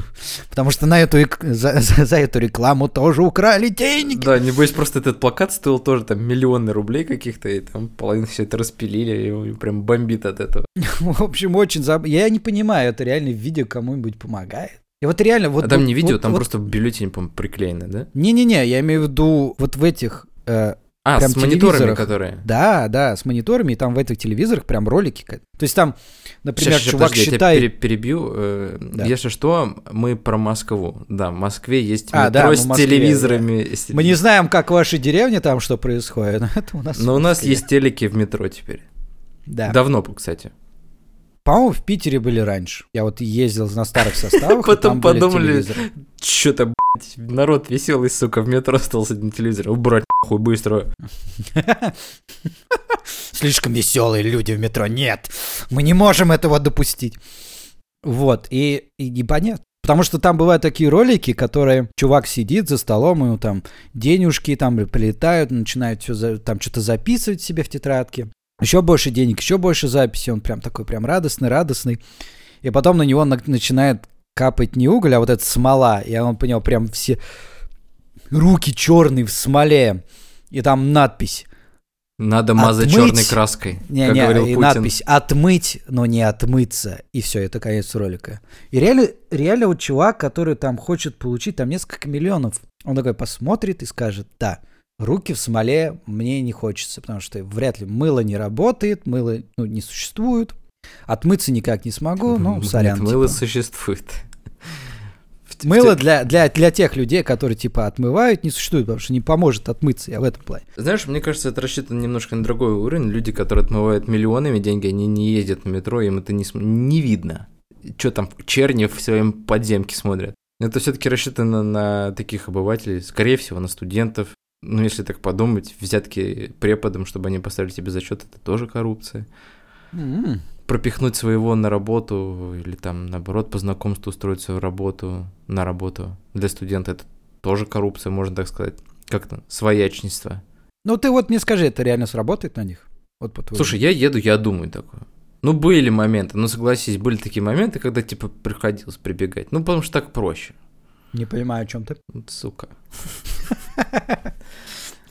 Потому что на эту, за, эту рекламу тоже украли деньги. Да, небось просто этот плакат стоил тоже там миллионы рублей каких-то, и там половину все это распилили, и прям бомбит от этого. В общем, очень заб... Я не понимаю, это реально видео кому-нибудь помогает? И вот реально вот... А там не видео, вот, там вот... просто бюллетень, по-моему, приклеено, да? Не-не-не, я имею в виду вот в этих э, а, прям с мониторами, которые? Да, да, с мониторами, и там в этих телевизорах прям ролики. То есть там, например, сейчас, чувак подожди, считает... Я тебя перебью. Э, да. Если что, мы про Москву. Да, в Москве есть а, метро да, с Москве, телевизорами. Да. Мы не знаем, как в вашей деревне там что происходит, но это у нас... Но у нас есть телеки в метро теперь. Да. Давно, кстати. По-моему, в Питере были раньше. Я вот ездил на старых составах. Потом подумали, что-то, народ веселый, сука, в метро остался на телевизоре. Убрать нахуй быстро. Слишком веселые люди в метро. Нет, мы не можем этого допустить. Вот, и, и непонятно. Потому что там бывают такие ролики, которые чувак сидит за столом, ему там денежки там прилетают, начинает все там что-то записывать себе в тетрадке еще больше денег, еще больше записей, он прям такой прям радостный, радостный. И потом на него на- начинает капать не уголь, а вот эта смола. И он понял, прям все руки черные в смоле. И там надпись. Надо мазать отмыть... черной краской. Не, как не, говорил и Путин. надпись отмыть, но не отмыться. И все, это конец ролика. И реально, реально вот чувак, который там хочет получить там несколько миллионов, он такой посмотрит и скажет, да, руки в смоле мне не хочется, потому что вряд ли мыло не работает, мыло ну, не существует. Отмыться никак не смогу, ну, сорян. Нет, мыло типа. существует. Мыло для, для, для тех людей, которые типа отмывают, не существует, потому что не поможет отмыться, я в этом плане. Знаешь, мне кажется, это рассчитано немножко на другой уровень. Люди, которые отмывают миллионами деньги, они не ездят на метро, им это не, не видно. Что там, черни в своем подземке смотрят. Это все-таки рассчитано на таких обывателей, скорее всего, на студентов, Ну, если так подумать, взятки преподам, чтобы они поставили тебе зачет, это тоже коррупция. М. Пропихнуть своего на работу или там, наоборот, по знакомству устроить свою работу на работу для студента, это тоже коррупция, можно так сказать. Как-то своячничество. Ну ты вот мне скажи, это реально сработает на них? Вот по. Слушай, я еду, я думаю такое. Ну, были моменты, ну, согласись, были такие моменты, когда, типа, приходилось прибегать. Ну, потому что так проще. Не понимаю, о чем ты. Вот, сука.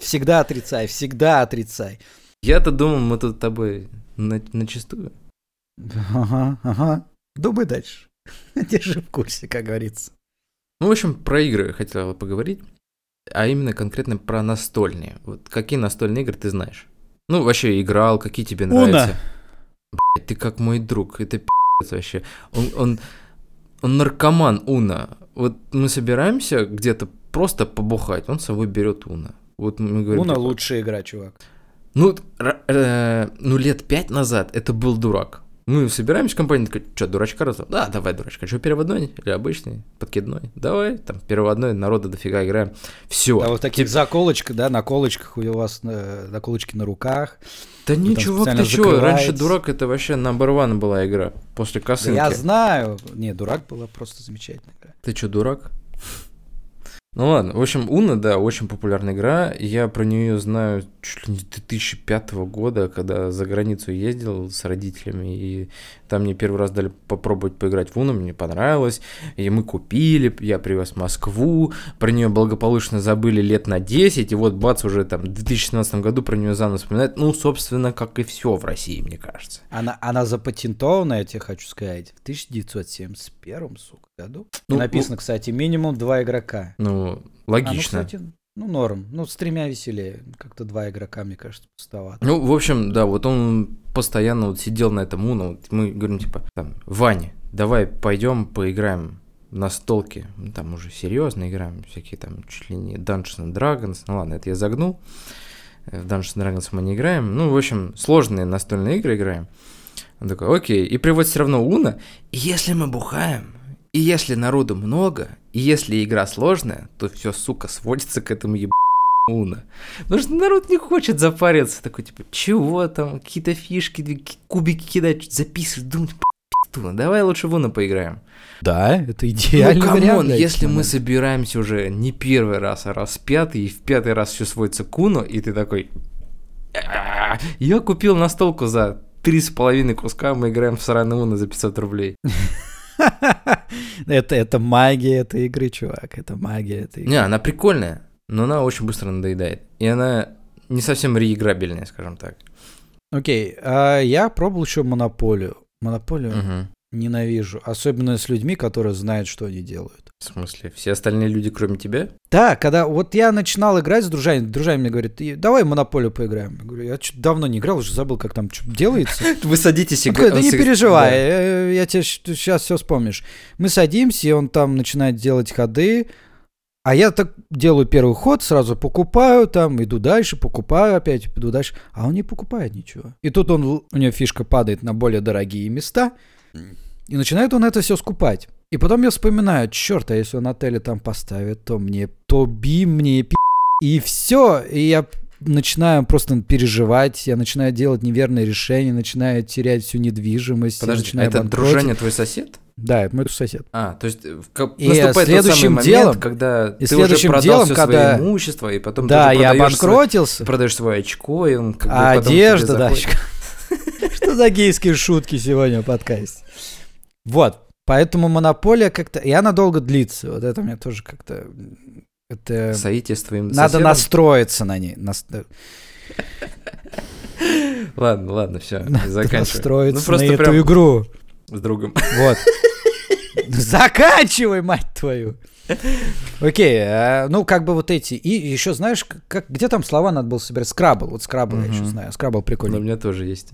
Всегда отрицай, всегда отрицай. Я-то думал, мы тут с тобой на, начистую. Ага, ага. Думай дальше. Держи в курсе, как говорится. Ну, в общем, про игры хотел поговорить, а именно конкретно про настольные. Вот какие настольные игры ты знаешь? Ну, вообще играл, какие тебе Уна. нравятся? Блядь, ты как мой друг, это пи***ц вообще. Он, он, он наркоман Уна. Вот мы собираемся где-то просто побухать, он с собой берет Уна. Вот мы говорим, Уна типа, лучшая игра, чувак. Ну, э, ну, лет пять назад это был дурак. Мы собираемся в компании, такой, что, дурачка раз? Да, давай, дурачка. Что, переводной или обычный, подкидной? Давай, там, переводной, народа дофига играем. Все. А вот таких заколочках, да, наколочках у вас э, наколочки на руках. Да не, чувак, ты чё? Раньше дурак это вообще number one была игра. После Да косынки. я знаю. Не, дурак была просто замечательная игра. Ты чё, дурак? Ну ладно, в общем, Уна, да, очень популярная игра. Я про нее знаю чуть ли не с 2005 года, когда за границу ездил с родителями, и там мне первый раз дали попробовать поиграть в Уну, мне понравилось, и мы купили, я привез в Москву, про нее благополучно забыли лет на 10, и вот бац, уже там в 2017 году про нее заново вспоминают. Ну, собственно, как и все в России, мне кажется. Она, она запатентована, я тебе хочу сказать, в 1971 сука, году. И Ну, написано, кстати, минимум два игрока. Ну, А, ну, логично. кстати, ну, норм. Ну, с тремя веселее. Как-то два игрока, мне кажется, пустовато. Ну, в общем, да, вот он постоянно вот сидел на этом Уно. Вот мы говорим, типа, там, Ваня, давай пойдем поиграем на столке. Ну, Там уже серьезно играем, всякие там чуть ли не Dungeons and Dragons. Ну ладно, это я загнул. Э, В Dungeons and Dragons мы не играем. Ну, в общем, сложные настольные игры играем. Он такой, окей. И приводит все равно Uno. И если мы бухаем, и если народу много, и если игра сложная, то все, сука, сводится к этому еб... Uno. Потому что народ не хочет запариться. Такой, типа, чего там, какие-то фишки, кубики кидать, записывать, думать, пи***ту, давай лучше в Uno поиграем. Да, это идеальный ну, come on, вариант для если мы собираемся уже не первый раз, а раз пятый, и в пятый раз все сводится к Uno, и ты такой, «А, я купил настолку за три с половиной куска, мы играем в сраный Уна за 500 рублей. это, это магия этой игры, чувак. Это магия этой игры. Не, она прикольная, но она очень быстро надоедает. И она не совсем реиграбельная, скажем так. Окей, а я пробовал еще монополию. Монополию Мгм. ненавижу. Особенно с людьми, которые знают, что они делают. В смысле, все остальные люди, кроме тебя? Да, когда вот я начинал играть с друзьями, друзьями мне говорят, «И давай монополию поиграем. Я говорю, я что давно не играл, уже забыл, как там что делается. Вы садитесь такой, да не переживай, э, я тебе сейчас все вспомнишь. Мы садимся, и он там начинает делать ходы, а я так делаю первый ход, сразу покупаю, там иду дальше, покупаю опять, иду дальше, а он не покупает ничего. И тут он, у него фишка падает на более дорогие места, и начинает он это все скупать. И потом я вспоминаю, черт, а если он отели там поставит, то мне, то би мне пи***. И все, и я начинаю просто переживать, я начинаю делать неверные решения, начинаю терять всю недвижимость. Подожди, а начинаю это банкротить. дружение твой сосед? Да, это мой сосед. А, то есть в ка- И наступает тот следующим самый момент, делом- когда и ты уже продал делом, все когда- свое имущество, и потом да, ты я продаешь свой- продаешь свое очко, и он как А одежда, да. Что за гейские шутки сегодня в подкасте? Вот, поэтому монополия как-то... И она долго длится. Вот это мне тоже как-то... Это... Соитие с твоим Надо соседом? настроиться на ней. Нас- Ладно, ладно, все, заканчивай. настроиться Ну, просто на эту игру. с другом. Вот. Заканчивай, мать твою. Окей, а, ну как бы вот эти. И еще знаешь, как- где там слова надо было собирать? Scrabble. Вот Scrabble я еще знаю. Scrabble У прикольный. меня тоже есть.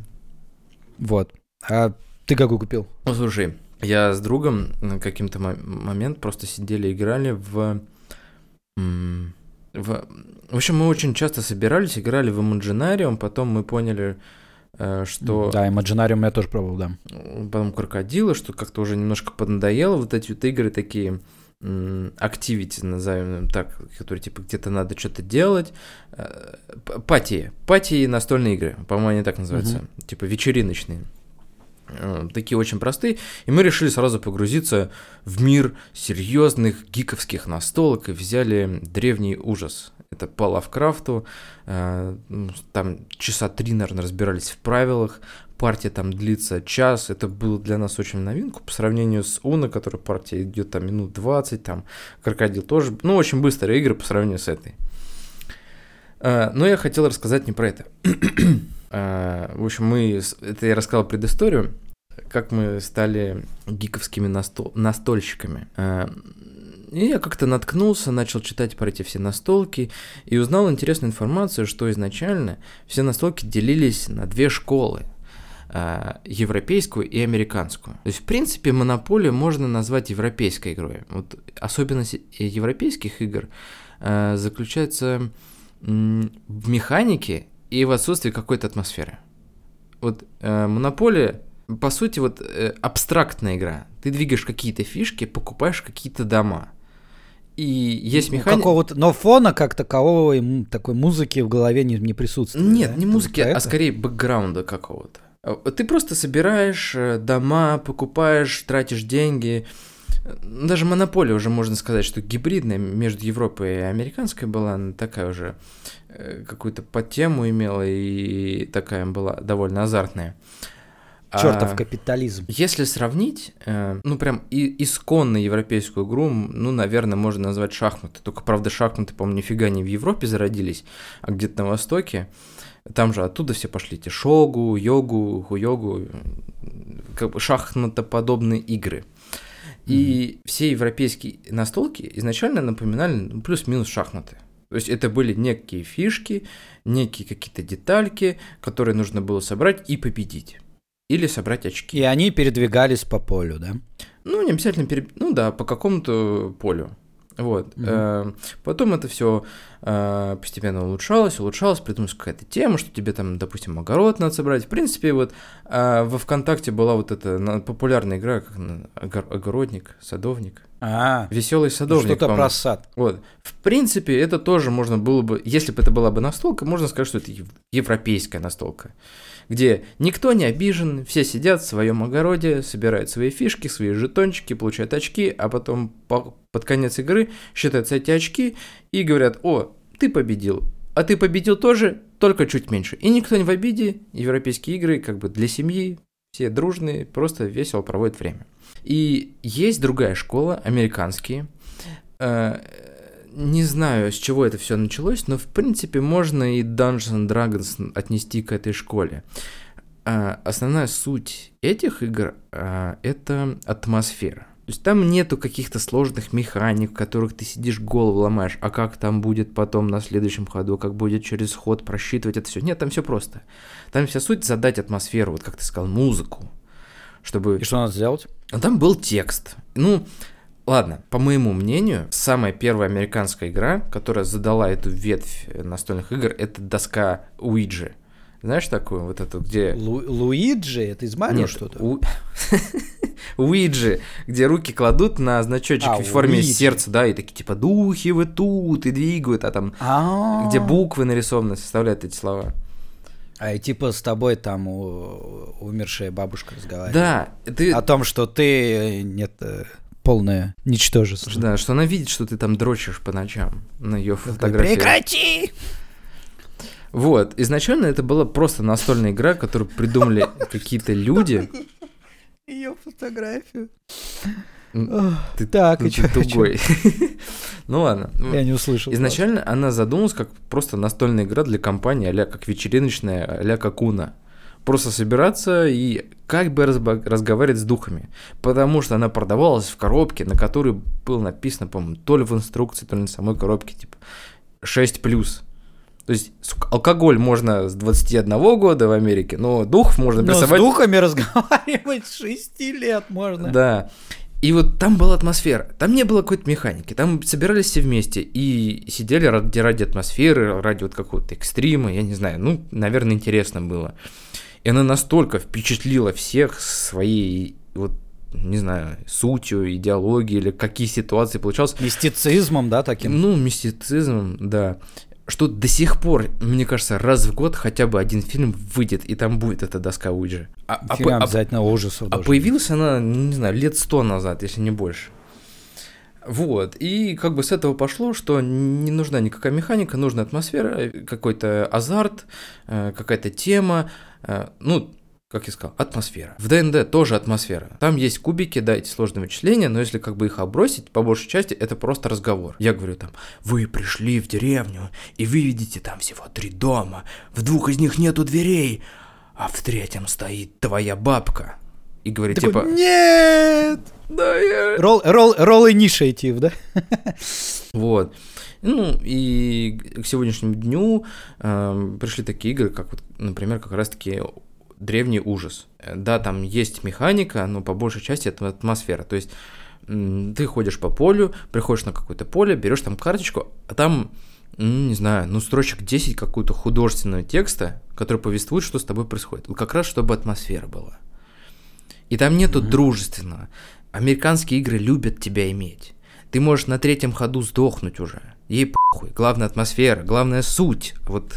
Вот. А ты какой купил? Ну, слушай, я с другом на каким-то мо- момент просто сидели, играли в... в... В общем, мы очень часто собирались, играли в Imaginarium, потом мы поняли, э, что... Да, Imaginarium я тоже пробовал, да. потом крокодилы, что как-то уже немножко поднадоело, вот эти вот игры такие activity, назовем так, которые типа где-то надо что-то делать. Э, пати. Пати настольные игры, по-моему, они так называются. Угу. Типа вечериночные. Э, такие очень простые. И мы решили сразу погрузиться в мир серьезных гиковских настолок и взяли древний ужас. Это по Лавкрафту. Э, ну, там часа три, наверное, разбирались в правилах партия там длится час, это было для нас очень новинку по сравнению с Уна, которая партия идет там минут 20, там Крокодил тоже, ну, очень быстрые игры по сравнению с этой. А, но я хотел рассказать не про это. А, в общем, мы, это я рассказал предысторию, как мы стали гиковскими настол, настольщиками. А, и я как-то наткнулся, начал читать про эти все настолки и узнал интересную информацию, что изначально все настолки делились на две школы – Э, европейскую и американскую. То есть, в принципе, монополию можно назвать европейской игрой. Вот особенность европейских игр заключается в механике и в отсутствии какой-то атмосферы. Вот э, монополия, по сути, вот абстрактная игра. Ты двигаешь какие-то фишки, покупаешь какие-то дома. И есть механика... Какого-то, но фона как такового, такой музыки в голове не, не присутствует. Нет, да? не музыки, а скорее бэкграунда какого-то. Э, ты просто собираешь э, дома, покупаешь, тратишь деньги. Даже монополия уже можно сказать, что гибридная между Европой и американской была, она такая уже э, какую-то подтему имела и такая была довольно азартная. Чертов а, капитализм. Если сравнить, ну прям и, исконно европейскую игру, ну, наверное, можно назвать шахматы. Только, правда, шахматы, по-моему, нифига не в Европе зародились, а где-то на Востоке. Там же оттуда все пошли, эти шогу, йогу, хуйогу, как бы шахматоподобные игры. И mm-hmm. все европейские настолки изначально напоминали ну, плюс-минус шахматы. То есть это были некие фишки, некие какие-то детальки, которые нужно было собрать и победить. Или собрать очки. И они передвигались по полю, да? Ну, не обязательно, перед... ну да, по какому-то полю. Вот. Угу. Потом это все постепенно улучшалось, улучшалось, придумалась какая-то тема, что тебе там, допустим, огород надо собрать. В принципе, вот э, во ВКонтакте была вот эта популярная игра, как огородник, садовник. А, веселый садовник. Что-то про сад. Вот. В принципе, это тоже можно было бы, если бы это была бы настолка, можно сказать, что это европейская настолка где никто не обижен, все сидят в своем огороде, собирают свои фишки, свои жетончики, получают очки, а потом по, под конец игры считаются эти очки и говорят, о, ты победил, а ты победил тоже, только чуть меньше. И никто не в обиде, европейские игры как бы для семьи, все дружные, просто весело проводят время. И есть другая школа, американские, э, не знаю, с чего это все началось, но в принципе можно и Dungeons and Dragons отнести к этой школе. А, основная суть этих игр а, это атмосфера. То есть там нету каких-то сложных механик, в которых ты сидишь голову ломаешь, а как там будет потом на следующем ходу, как будет через ход просчитывать это все. Нет, там все просто. Там вся суть задать атмосферу, вот как ты сказал, музыку. Чтобы... И что надо сделать? А там был текст. Ну, Ладно, по моему мнению, самая первая американская игра, которая задала эту ветвь настольных игр, это доска Уиджи. Знаешь такую, вот эту, где... Лу Луиджи? Это из Марио что-то? У... Уиджи, где руки кладут на значочек а, в форме Уиджи. сердца, да, и такие типа духи вы тут, и двигают, а там, А-а-а. где буквы нарисованы, составляют эти слова. А и типа с тобой там у... умершая бабушка разговаривает. Да. Ты... О том, что ты... Нет, э, полное ничтожество. Да, что она видит, что ты там дрочишь по ночам на ее фотографии. Прекрати! Вот, изначально это была просто настольная игра, которую придумали какие-то люди. Ее фотографию. Ты, так, ну, и ты тугой. ну ладно. Я не услышал. Изначально она задумалась как просто настольная игра для компании, а как вечериночная, а-ля как Уна просто собираться и как бы разговаривать с духами. Потому что она продавалась в коробке, на которой было написано, по-моему, то ли в инструкции, то ли на самой коробке, типа 6 плюс. То есть алкоголь можно с 21 года в Америке, но духов можно но с духами разговаривать с 6 лет можно. Да. И вот там была атмосфера, там не было какой-то механики, там собирались все вместе и сидели ради, ради атмосферы, ради вот какого-то экстрима, я не знаю, ну, наверное, интересно было. И она настолько впечатлила всех своей вот не знаю, сутью, идеологией или какие ситуации получалось. Мистицизмом, да, таким? Ну, мистицизмом, да. Что до сих пор, мне кажется, раз в год хотя бы один фильм выйдет, и там будет эта доска Уиджи. А, Фильм а, обязательно ужасов. А появилась она, не знаю, лет сто назад, если не больше. Вот, и как бы с этого пошло, что не нужна никакая механика, нужна атмосфера, какой-то азарт, э, какая-то тема, э, ну, как я сказал, атмосфера. В ДНД тоже атмосфера. Там есть кубики, да, эти сложные вычисления, но если как бы их обросить, по большей части это просто разговор. Я говорю там, вы пришли в деревню, и вы видите там всего три дома, в двух из них нету дверей, а в третьем стоит твоя бабка. И говорит, Такой, типа... Нет! Да, я... Ролл, ролл, ролл initiative, да? Вот. Ну, и к сегодняшнему дню э, пришли такие игры, как, вот, например, как раз-таки древний ужас. Да, там есть механика, но по большей части это атмосфера. То есть ты ходишь по полю, приходишь на какое-то поле, берешь там карточку, а там, ну, не знаю, ну, строчек 10 какую-то художественного текста, который повествует, что с тобой происходит. Как раз, чтобы атмосфера была. И там нету mm-hmm. дружественного. Американские игры любят тебя иметь. Ты можешь на третьем ходу сдохнуть уже. Ей похуй. Главная атмосфера, главная суть. Вот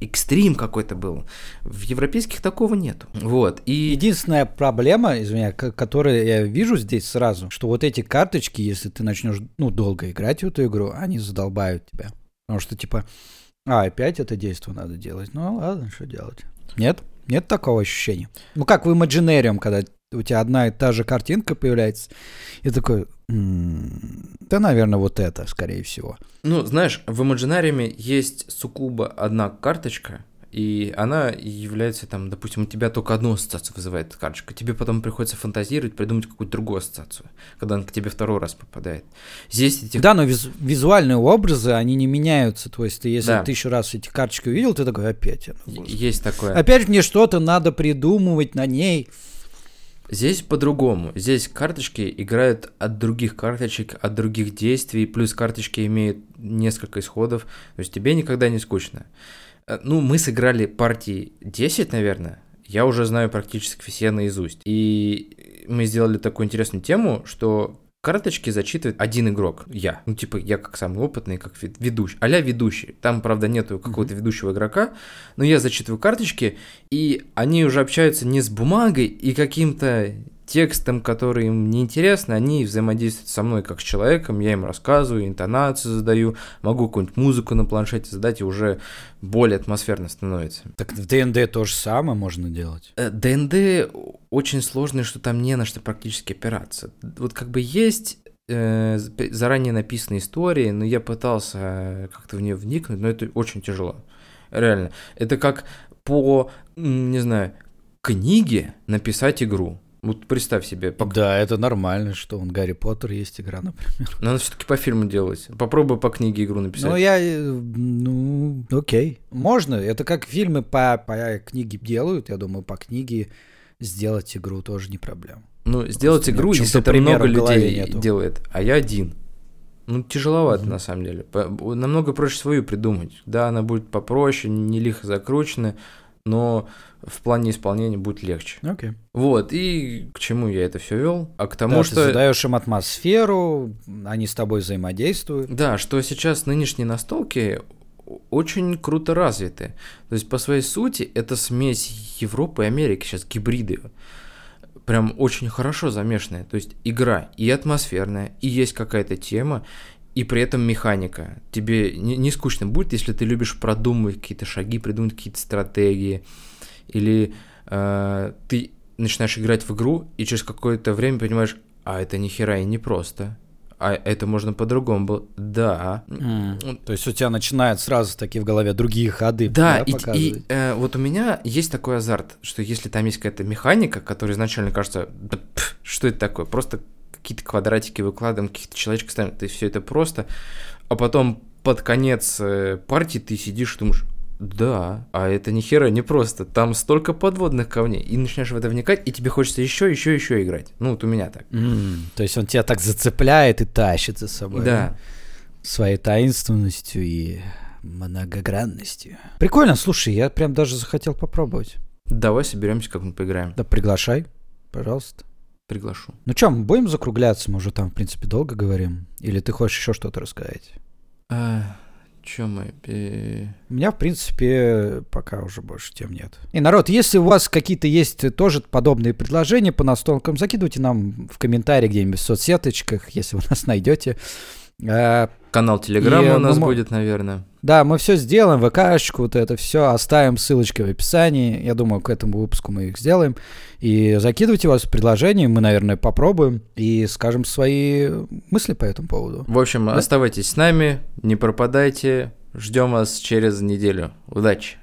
экстрим какой-то был. В европейских такого нету. Вот. И... Единственная проблема, извиня, которую я вижу здесь сразу, что вот эти карточки, если ты начнешь ну, долго играть в эту игру, они задолбают тебя. Потому что типа, а, опять это действие надо делать. Ну ладно, что делать? Нет? Нет такого ощущения? Ну как в Imaginarium, когда у тебя одна и та же картинка появляется, и такой, да, наверное, вот это, скорее всего. Ну, знаешь, в Imaginarium есть суккуба одна карточка, и она является там, допустим, у тебя только одну ассоциацию вызывает эта карточка, тебе потом приходится фантазировать, придумать какую-то другую ассоциацию, когда она к тебе второй раз попадает. Здесь этих... Да, но виз- визуальные образы, они не меняются, то есть ты, если да. тысячу раз эти карточки увидел, ты такой, опять. Есть такое. Опять мне что-то надо придумывать на ней. Здесь по-другому. Здесь карточки играют от других карточек, от других действий, плюс карточки имеют несколько исходов, то есть тебе никогда не скучно. Э, ну, мы сыграли партии 10, наверное. Я уже знаю практически все наизусть. И мы сделали такую интересную тему, что карточки зачитывает один игрок, я. Ну, типа, я как самый опытный, как ведущий, а ведущий. Там, правда, нету какого-то ведущего игрока, но я зачитываю карточки, и они уже общаются не с бумагой и каким-то текстом, который им неинтересно, они взаимодействуют со мной как с человеком, я им рассказываю, интонацию задаю, могу какую-нибудь музыку на планшете задать, и уже более атмосферно становится. Так в ДНД то же самое можно делать? Э, ДНД очень сложный, что там не на что практически опираться. Вот как бы есть э, заранее написанные истории, но я пытался как-то в нее вникнуть, но это очень тяжело. Реально. Это как по, не знаю, книге написать игру. Вот представь себе. По... Да, это нормально, что он Гарри Поттер есть игра, например. Надо все-таки по фильму делать. Попробуй по книге игру написать. Ну, я, э, ну, окей. Можно. Это как фильмы по, по книге делают. Я думаю, по книге сделать игру тоже не проблема. Ну, сделать Просто игру, если это много людей нету. делает, а я один. Ну, тяжеловато, mm-hmm. на самом деле. Намного проще свою придумать. Да, она будет попроще, не лихо закручена, но в плане исполнения будет легче. Окей. Okay. Вот, и к чему я это все вел? А к тому, да, что... Ты задаешь им атмосферу, они с тобой взаимодействуют. Да, что сейчас нынешние настолки очень круто развиты. То есть, по своей сути, это смесь Европы и Америки, сейчас гибриды. Прям очень хорошо замешанная. То есть, игра и атмосферная, и есть какая-то тема, и при этом механика. Тебе не, не скучно будет, если ты любишь продумывать какие-то шаги, придумать какие-то стратегии, или э, ты начинаешь играть в игру, и через какое-то время понимаешь, а это ни хера и не просто. А это можно по-другому было. Да. Mm. То есть у тебя начинают сразу такие в голове другие ходы. Да, да и, и э, вот у меня есть такой азарт, что если там есть какая-то механика, которая изначально кажется, да, пф, что это такое, просто какие-то квадратики выкладываем, каких-то человечек ставим, то есть все это просто, а потом под конец э, партии ты сидишь и думаешь, да, а это ни хера не просто. Там столько подводных камней. И начинаешь в это вникать, и тебе хочется еще, еще, еще играть. Ну, вот у меня так. Mm, то есть он тебя так зацепляет и тащит за собой. Да. Своей таинственностью и многогранностью. Прикольно, слушай, я прям даже захотел попробовать. Давай соберемся, как мы поиграем. Да приглашай, пожалуйста. Приглашу. Ну что, мы будем закругляться? Мы уже там, в принципе, долго говорим. Или ты хочешь еще что-то рассказать? А, Че мы? У меня, в принципе, пока уже больше тем нет. И, народ, если у вас какие-то есть тоже подобные предложения по настолкам, закидывайте нам в комментарии где-нибудь в соцсеточках, если вы нас найдете. Э, Канал Телеграма у нас ну, мо- будет, наверное. Да, мы все сделаем, ВКшечку, вот это все, оставим ссылочки в описании. Я думаю, к этому выпуску мы их сделаем. И закидывайте вас предложения, мы, наверное, попробуем и скажем свои мысли по этому поводу. В общем, Да? оставайтесь с нами, не пропадайте. Ждем вас через неделю. Удачи!